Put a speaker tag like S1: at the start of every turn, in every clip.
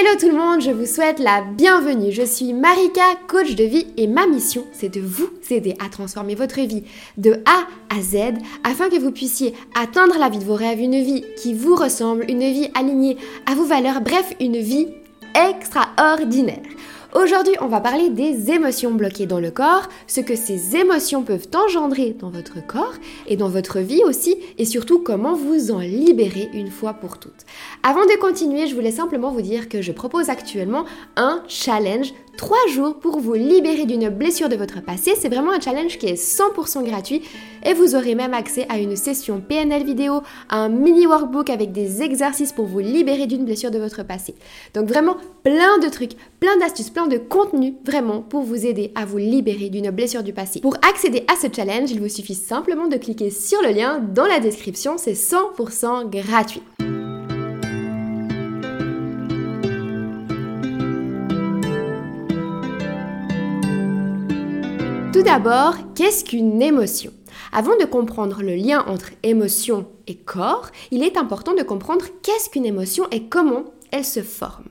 S1: Hello tout le monde, je vous souhaite la bienvenue. Je suis Marika, coach de vie et ma mission, c'est de vous aider à transformer votre vie de A à Z afin que vous puissiez atteindre la vie de vos rêves, une vie qui vous ressemble, une vie alignée à vos valeurs, bref, une vie extraordinaire. Aujourd'hui, on va parler des émotions bloquées dans le corps, ce que ces émotions peuvent engendrer dans votre corps et dans votre vie aussi, et surtout comment vous en libérer une fois pour toutes. Avant de continuer, je voulais simplement vous dire que je propose actuellement un challenge 3 jours pour vous libérer d'une blessure de votre passé. C'est vraiment un challenge qui est 100% gratuit et vous aurez même accès à une session PNL vidéo, à un mini workbook avec des exercices pour vous libérer d'une blessure de votre passé. Donc vraiment plein de trucs, plein d'astuces, plein de contenu vraiment pour vous aider à vous libérer d'une blessure du passé. Pour accéder à ce challenge, il vous suffit simplement de cliquer sur le lien dans la description, c'est 100% gratuit. Tout d'abord, qu'est-ce qu'une émotion? Avant de comprendre le lien entre émotion et corps, il est important de comprendre qu'est-ce qu'une émotion et comment elle se forme.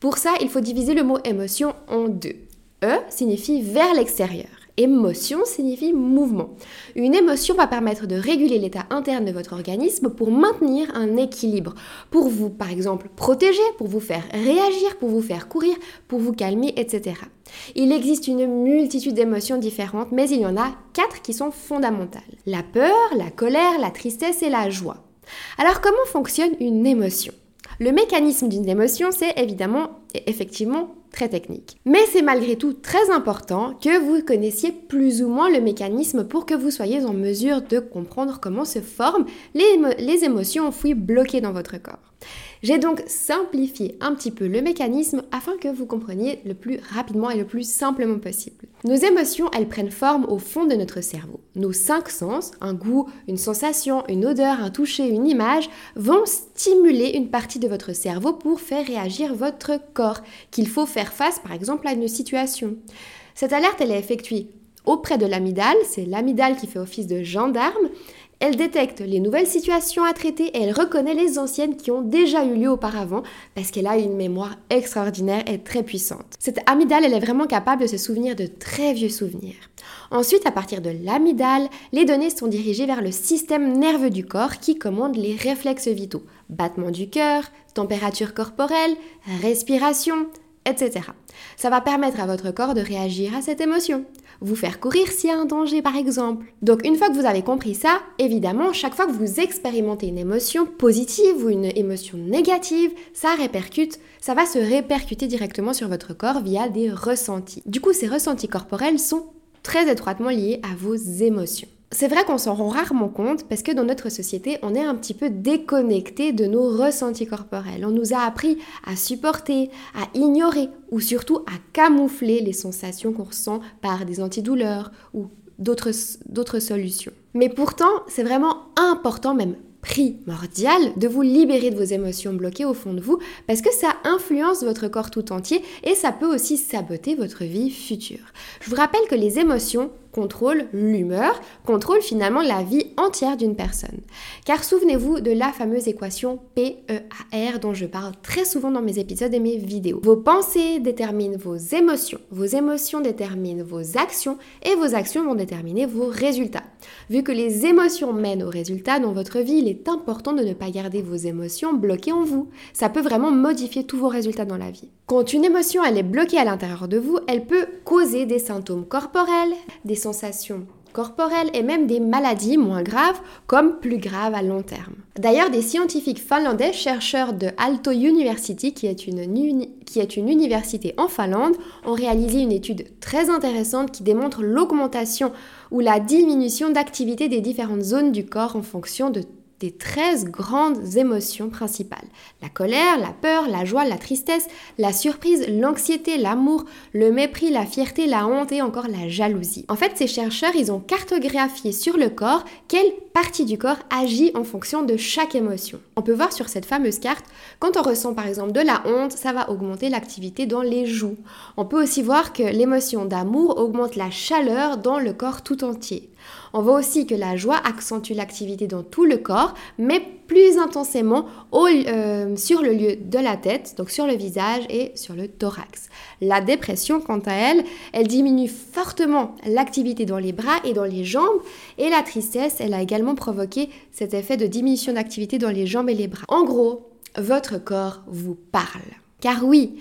S1: Pour ça, il faut diviser le mot émotion en deux. E signifie vers l'extérieur. Émotion signifie mouvement. Une émotion va permettre de réguler l'état interne de votre organisme pour maintenir un équilibre, pour vous par exemple protéger, pour vous faire réagir, pour vous faire courir, pour vous calmer, etc. Il existe une multitude d'émotions différentes, mais il y en a quatre qui sont fondamentales. La peur, la colère, la tristesse et la joie. Alors comment fonctionne une émotion? Le mécanisme d'une émotion, c'est évidemment et effectivement technique. Mais c'est malgré tout très important que vous connaissiez plus ou moins le mécanisme pour que vous soyez en mesure de comprendre comment se forment les, les émotions enfouies bloquées dans votre corps. J'ai donc simplifié un petit peu le mécanisme afin que vous compreniez le plus rapidement et le plus simplement possible. Nos émotions, elles prennent forme au fond de notre cerveau. Nos cinq sens, un goût, une sensation, une odeur, un toucher, une image, vont stimuler une partie de votre cerveau pour faire réagir votre corps, qu'il faut faire face par exemple à une situation. Cette alerte, elle est effectuée auprès de l'amidale, c'est l'amidale qui fait office de gendarme, elle détecte les nouvelles situations à traiter et elle reconnaît les anciennes qui ont déjà eu lieu auparavant parce qu'elle a une mémoire extraordinaire et très puissante. Cette amygdale, elle est vraiment capable de se souvenir de très vieux souvenirs. Ensuite, à partir de l'amygdale, les données sont dirigées vers le système nerveux du corps qui commande les réflexes vitaux. Battement du cœur, température corporelle, respiration, etc. Ça va permettre à votre corps de réagir à cette émotion vous faire courir s'il y a un danger par exemple. Donc une fois que vous avez compris ça, évidemment, chaque fois que vous expérimentez une émotion positive ou une émotion négative, ça répercute, ça va se répercuter directement sur votre corps via des ressentis. Du coup, ces ressentis corporels sont très étroitement liés à vos émotions. C'est vrai qu'on s'en rend rarement compte parce que dans notre société, on est un petit peu déconnecté de nos ressentis corporels. On nous a appris à supporter, à ignorer ou surtout à camoufler les sensations qu'on ressent par des antidouleurs ou d'autres solutions. Mais pourtant, c'est vraiment important, même primordial de vous libérer de vos émotions bloquées au fond de vous parce que ça influence votre corps tout entier et ça peut aussi saboter votre vie future. Je vous rappelle que les émotions contrôle l'humeur, contrôle finalement la vie entière d'une personne. Car souvenez-vous de la fameuse équation PEAR dont je parle très souvent dans mes épisodes et mes vidéos. Vos pensées déterminent vos émotions, vos émotions déterminent vos actions et vos actions vont déterminer vos résultats. Vu que les émotions mènent aux résultats dans votre vie, il est important de ne pas garder vos émotions bloquées en vous. Ça peut vraiment modifier tous vos résultats dans la vie. Quand une émotion elle est bloquée à l'intérieur de vous, elle peut causer des symptômes corporels, des sensations corporelles et même des maladies moins graves comme plus graves à long terme. D'ailleurs, des scientifiques finlandais, chercheurs de Aalto University, qui est, une, qui est une université en Finlande, ont réalisé une étude très intéressante qui démontre l'augmentation ou la diminution d'activité des différentes zones du corps en fonction de des 13 grandes émotions principales. La colère, la peur, la joie, la tristesse, la surprise, l'anxiété, l'amour, le mépris, la fierté, la honte et encore la jalousie. En fait, ces chercheurs, ils ont cartographié sur le corps quelle partie du corps agit en fonction de chaque émotion. On peut voir sur cette fameuse carte, quand on ressent par exemple de la honte, ça va augmenter l'activité dans les joues. On peut aussi voir que l'émotion d'amour augmente la chaleur dans le corps tout entier. On voit aussi que la joie accentue l'activité dans tout le corps, mais plus intensément euh, sur le lieu de la tête, donc sur le visage et sur le thorax. La dépression, quant à elle, elle diminue fortement l'activité dans les bras et dans les jambes, et la tristesse, elle a également provoqué cet effet de diminution d'activité dans les jambes et les bras. En gros, votre corps vous parle. Car oui,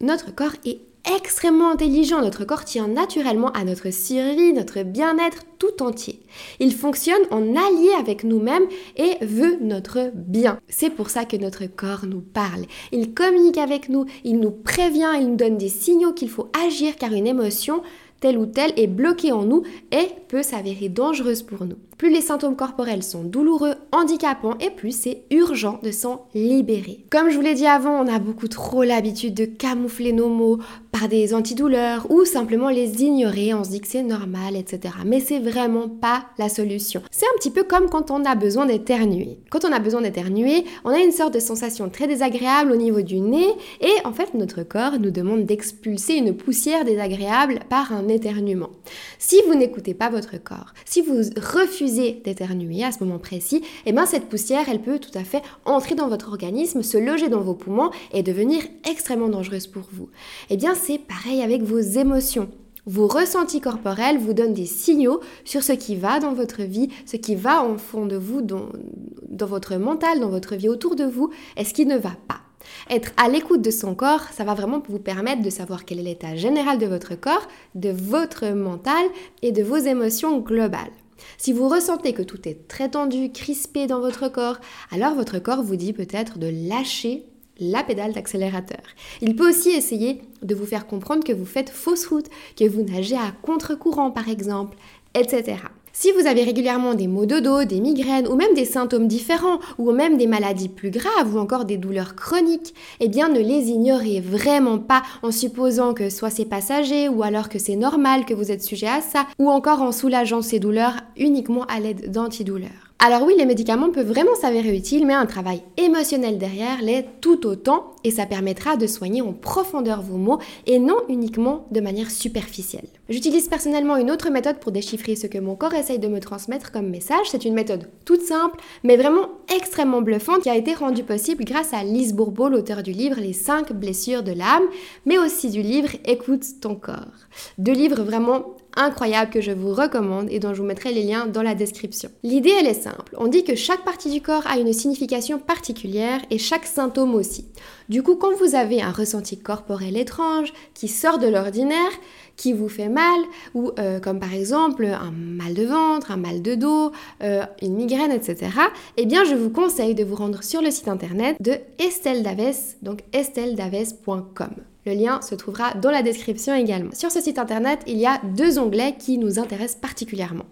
S1: notre corps est extrêmement intelligent. Notre corps tient naturellement à notre survie, notre bien-être tout entier. Il fonctionne en allié avec nous-mêmes et veut notre bien. C'est pour ça que notre corps nous parle. Il communique avec nous, il nous prévient, il nous donne des signaux qu'il faut agir car une émotion telle ou telle est bloquée en nous et peut s'avérer dangereuse pour nous. Plus les symptômes corporels sont douloureux, handicapants et plus c'est urgent de s'en libérer. Comme je vous l'ai dit avant, on a beaucoup trop l'habitude de camoufler nos mots par des antidouleurs ou simplement les ignorer, on se dit que c'est normal, etc. Mais c'est vraiment pas la solution. C'est un petit peu comme quand on a besoin d'éternuer. Quand on a besoin d'éternuer, on a une sorte de sensation très désagréable au niveau du nez et en fait notre corps nous demande d'expulser une poussière désagréable par un éternuement. Si vous n'écoutez pas votre corps, si vous refusez d'éternuer à ce moment précis, eh bien cette poussière, elle peut tout à fait entrer dans votre organisme, se loger dans vos poumons et devenir extrêmement dangereuse pour vous. Eh c'est pareil avec vos émotions. Vos ressentis corporels vous donnent des signaux sur ce qui va dans votre vie, ce qui va en fond de vous, dans, dans votre mental, dans votre vie autour de vous, et ce qui ne va pas. Être à l'écoute de son corps, ça va vraiment vous permettre de savoir quel est l'état général de votre corps, de votre mental et de vos émotions globales. Si vous ressentez que tout est très tendu, crispé dans votre corps, alors votre corps vous dit peut-être de lâcher la pédale d'accélérateur. Il peut aussi essayer de vous faire comprendre que vous faites fausse route, que vous nagez à contre-courant par exemple, etc. Si vous avez régulièrement des maux de dos, des migraines ou même des symptômes différents ou même des maladies plus graves ou encore des douleurs chroniques, eh bien ne les ignorez vraiment pas en supposant que soit c'est passager ou alors que c'est normal que vous êtes sujet à ça ou encore en soulageant ces douleurs uniquement à l'aide d'antidouleurs. Alors oui, les médicaments peuvent vraiment s'avérer utiles, mais un travail émotionnel derrière l'est tout autant et ça permettra de soigner en profondeur vos mots et non uniquement de manière superficielle. J'utilise personnellement une autre méthode pour déchiffrer ce que mon corps essaye de me transmettre comme message. C'est une méthode toute simple, mais vraiment extrêmement bluffante qui a été rendue possible grâce à Lise Bourbeau, l'auteur du livre Les 5 blessures de l'âme, mais aussi du livre Écoute ton corps. Deux livres vraiment incroyable que je vous recommande et dont je vous mettrai les liens dans la description. L'idée, elle est simple. On dit que chaque partie du corps a une signification particulière et chaque symptôme aussi. Du coup, quand vous avez un ressenti corporel étrange qui sort de l'ordinaire, qui vous fait mal, ou euh, comme par exemple un mal de ventre, un mal de dos, euh, une migraine, etc., eh bien je vous conseille de vous rendre sur le site internet de Estelle Daves, donc estelledaves.com. Le lien se trouvera dans la description également. Sur ce site internet, il y a deux onglets qui nous intéressent particulièrement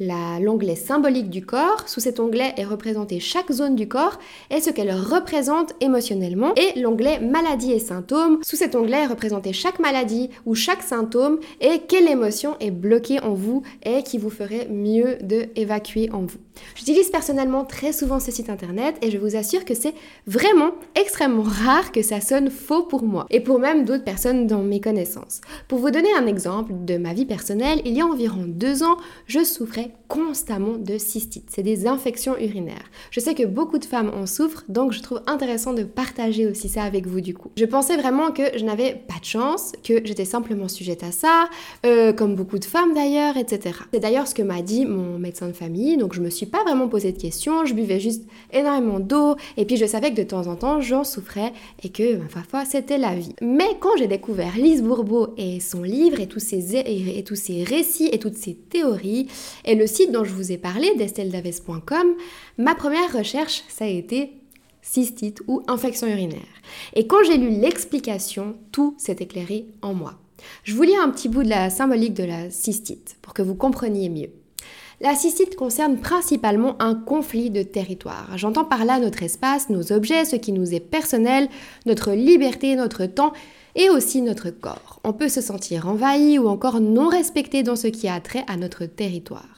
S1: l'onglet symbolique du corps. Sous cet onglet est représenté chaque zone du corps et ce qu'elle représente émotionnellement. Et l'onglet maladie et symptômes. Sous cet onglet est représenté chaque maladie ou chaque symptôme et quelle émotion est bloquée en vous et qui vous ferait mieux de évacuer en vous. J'utilise personnellement très souvent ce site internet et je vous assure que c'est vraiment extrêmement rare que ça sonne faux pour moi et pour même d'autres personnes dans mes connaissances. Pour vous donner un exemple de ma vie personnelle, il y a environ deux ans, je souffrais constamment de cystite. C'est des infections urinaires. Je sais que beaucoup de femmes en souffrent, donc je trouve intéressant de partager aussi ça avec vous du coup. Je pensais vraiment que je n'avais pas de chance, que j'étais simplement sujette à ça, euh, comme beaucoup de femmes d'ailleurs, etc. C'est d'ailleurs ce que m'a dit mon médecin de famille, donc je me suis pas vraiment posé de questions, je buvais juste énormément d'eau, et puis je savais que de temps en temps j'en souffrais et que parfois c'était la vie. Mais quand j'ai découvert Lise Bourbeau et son livre et tous ses, et, tous ses récits et toutes ses théories, et le site dont je vous ai parlé, d'estelledaves.com, ma première recherche, ça a été cystite ou infection urinaire. Et quand j'ai lu l'explication, tout s'est éclairé en moi. Je vous lis un petit bout de la symbolique de la cystite pour que vous compreniez mieux. La cystite concerne principalement un conflit de territoire. J'entends par là notre espace, nos objets, ce qui nous est personnel, notre liberté, notre temps et aussi notre corps. On peut se sentir envahi ou encore non respecté dans ce qui a trait à notre territoire.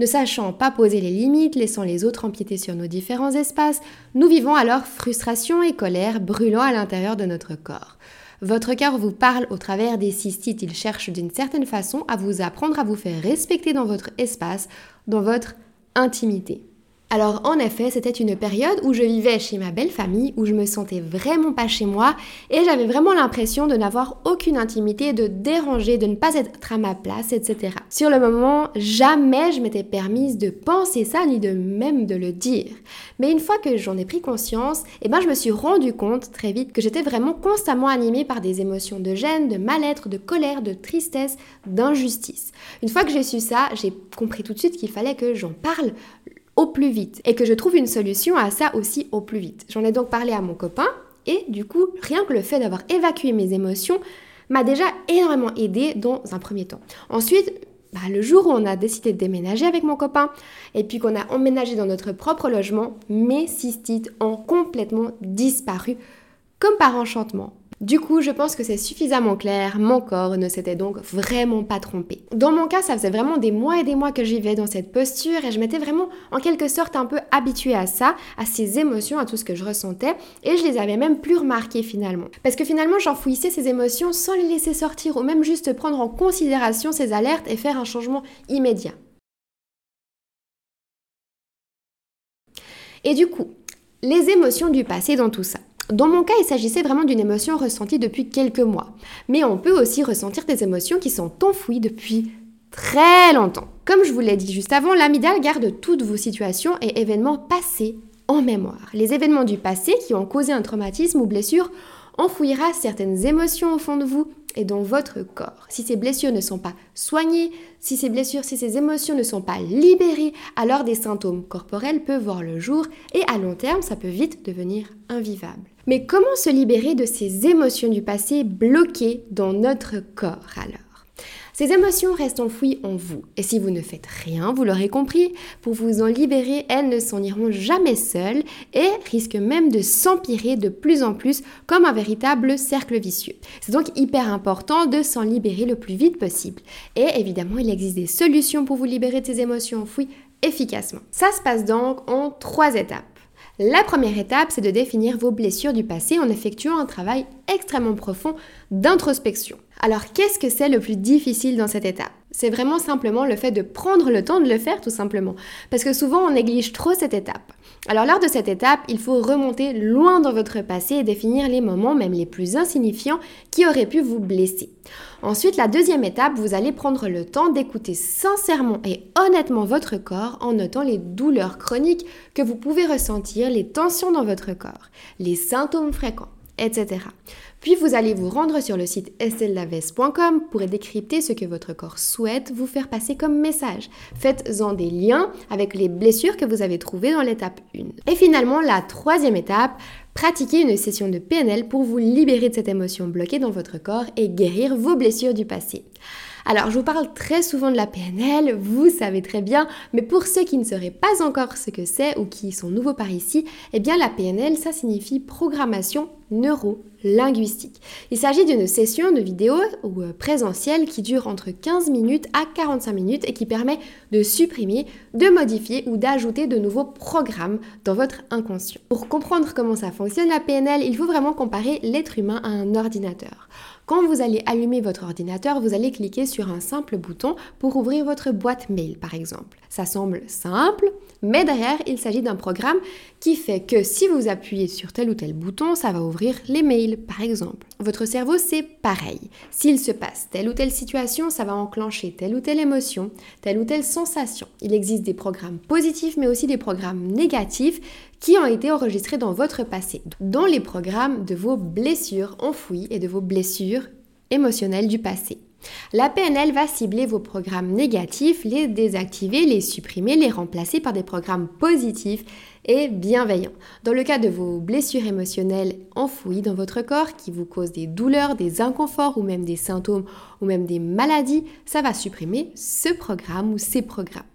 S1: Ne sachant pas poser les limites, laissant les autres empiéter sur nos différents espaces, nous vivons alors frustration et colère brûlant à l'intérieur de notre corps. Votre cœur vous parle au travers des cystites. Il cherche d'une certaine façon à vous apprendre à vous faire respecter dans votre espace, dans votre intimité. Alors en effet, c'était une période où je vivais chez ma belle famille, où je me sentais vraiment pas chez moi et j'avais vraiment l'impression de n'avoir aucune intimité, de déranger, de ne pas être à ma place, etc. Sur le moment, jamais je m'étais permise de penser ça ni de même de le dire. Mais une fois que j'en ai pris conscience, eh ben je me suis rendu compte très vite que j'étais vraiment constamment animée par des émotions de gêne, de mal-être, de colère, de tristesse, d'injustice. Une fois que j'ai su ça, j'ai compris tout de suite qu'il fallait que j'en parle au plus vite et que je trouve une solution à ça aussi au plus vite. J'en ai donc parlé à mon copain et du coup, rien que le fait d'avoir évacué mes émotions m'a déjà énormément aidé dans un premier temps. Ensuite, bah, le jour où on a décidé de déménager avec mon copain et puis qu'on a emménagé dans notre propre logement, mes cystites ont complètement disparu comme par enchantement. Du coup, je pense que c'est suffisamment clair, mon corps ne s'était donc vraiment pas trompé. Dans mon cas, ça faisait vraiment des mois et des mois que j'y vais dans cette posture et je m'étais vraiment en quelque sorte un peu habituée à ça, à ces émotions, à tout ce que je ressentais et je les avais même plus remarquées finalement. Parce que finalement, j'enfouissais ces émotions sans les laisser sortir ou même juste prendre en considération ces alertes et faire un changement immédiat. Et du coup, les émotions du passé dans tout ça. Dans mon cas, il s'agissait vraiment d'une émotion ressentie depuis quelques mois. Mais on peut aussi ressentir des émotions qui sont enfouies depuis très longtemps. Comme je vous l'ai dit juste avant, l'amygdale garde toutes vos situations et événements passés en mémoire. Les événements du passé qui ont causé un traumatisme ou blessure enfouira certaines émotions au fond de vous et dans votre corps. Si ces blessures ne sont pas soignées, si ces blessures, si ces émotions ne sont pas libérées, alors des symptômes corporels peuvent voir le jour et à long terme, ça peut vite devenir invivable. Mais comment se libérer de ces émotions du passé bloquées dans notre corps alors? Ces émotions restent enfouies en vous. Et si vous ne faites rien, vous l'aurez compris, pour vous en libérer, elles ne s'en iront jamais seules et risquent même de s'empirer de plus en plus comme un véritable cercle vicieux. C'est donc hyper important de s'en libérer le plus vite possible. Et évidemment, il existe des solutions pour vous libérer de ces émotions enfouies efficacement. Ça se passe donc en trois étapes. La première étape, c'est de définir vos blessures du passé en effectuant un travail extrêmement profond d'introspection. Alors qu'est-ce que c'est le plus difficile dans cette étape? C'est vraiment simplement le fait de prendre le temps de le faire tout simplement. Parce que souvent on néglige trop cette étape. Alors lors de cette étape, il faut remonter loin dans votre passé et définir les moments, même les plus insignifiants, qui auraient pu vous blesser. Ensuite, la deuxième étape, vous allez prendre le temps d'écouter sincèrement et honnêtement votre corps en notant les douleurs chroniques que vous pouvez ressentir, les tensions dans votre corps, les symptômes fréquents, etc. Puis vous allez vous rendre sur le site estellaves.com pour décrypter ce que votre corps souhaite vous faire passer comme message. Faites-en des liens avec les blessures que vous avez trouvées dans l'étape 1. Et finalement, la troisième étape, pratiquez une session de PNL pour vous libérer de cette émotion bloquée dans votre corps et guérir vos blessures du passé. Alors, je vous parle très souvent de la PNL, vous savez très bien, mais pour ceux qui ne sauraient pas encore ce que c'est ou qui sont nouveaux par ici, eh bien la PNL, ça signifie programmation neuro-linguistique. Il s'agit d'une session de vidéo ou euh, présentielle qui dure entre 15 minutes à 45 minutes et qui permet de supprimer, de modifier ou d'ajouter de nouveaux programmes dans votre inconscient. Pour comprendre comment ça fonctionne la PNL, il faut vraiment comparer l'être humain à un ordinateur. Quand vous allez allumer votre ordinateur, vous allez cliquer sur un simple bouton pour ouvrir votre boîte mail par exemple. Ça semble simple, mais derrière, il s'agit d'un programme qui fait que si vous appuyez sur tel ou tel bouton, ça va ouvrir les mails par exemple. Votre cerveau, c'est pareil. S'il se passe telle ou telle situation, ça va enclencher telle ou telle émotion, telle ou telle sensation. Il existe des programmes positifs mais aussi des programmes négatifs qui ont été enregistrés dans votre passé, dans les programmes de vos blessures enfouies et de vos blessures émotionnelles du passé. La PNL va cibler vos programmes négatifs, les désactiver, les supprimer, les remplacer par des programmes positifs et bienveillants. Dans le cas de vos blessures émotionnelles enfouies dans votre corps qui vous causent des douleurs, des inconforts ou même des symptômes ou même des maladies, ça va supprimer ce programme ou ces programmes.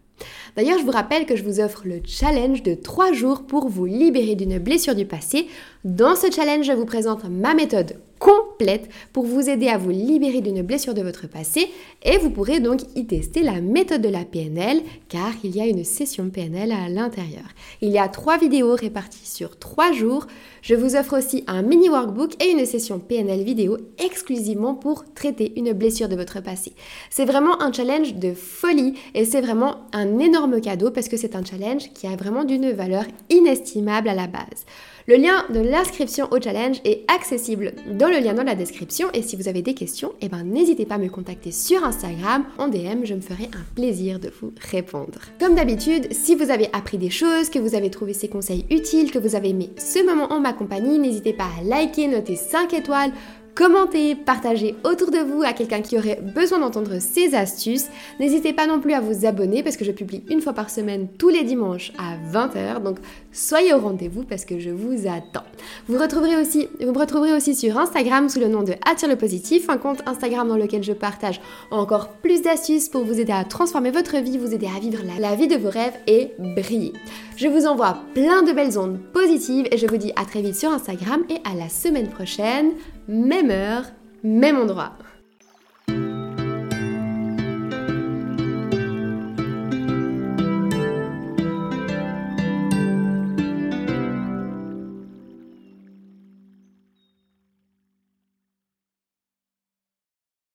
S1: D'ailleurs, je vous rappelle que je vous offre le challenge de 3 jours pour vous libérer d'une blessure du passé. Dans ce challenge, je vous présente ma méthode complète pour vous aider à vous libérer d'une blessure de votre passé et vous pourrez donc y tester la méthode de la PNL car il y a une session PNL à l'intérieur. Il y a trois vidéos réparties sur trois jours. Je vous offre aussi un mini workbook et une session PNL vidéo exclusivement pour traiter une blessure de votre passé. C'est vraiment un challenge de folie et c'est vraiment un énorme cadeau parce que c'est un challenge qui a vraiment d'une valeur inestimable à la base. Le lien de l'inscription au challenge est accessible dans le lien dans la description et si vous avez des questions, eh ben, n'hésitez pas à me contacter sur Instagram en DM, je me ferai un plaisir de vous répondre. Comme d'habitude, si vous avez appris des choses, que vous avez trouvé ces conseils utiles, que vous avez aimé ce moment en ma compagnie, n'hésitez pas à liker, noter 5 étoiles, Commentez, partagez autour de vous à quelqu'un qui aurait besoin d'entendre ces astuces. N'hésitez pas non plus à vous abonner parce que je publie une fois par semaine tous les dimanches à 20h. Donc soyez au rendez-vous parce que je vous attends. Vous, retrouverez aussi, me retrouverez aussi sur Instagram sous le nom de Attire le Positif, un compte Instagram dans lequel je partage encore plus d'astuces pour vous aider à transformer votre vie, vous aider à vivre la vie de vos rêves et briller. Je vous envoie plein de belles ondes positives et je vous dis à très vite sur Instagram et à la semaine prochaine même heure, même endroit.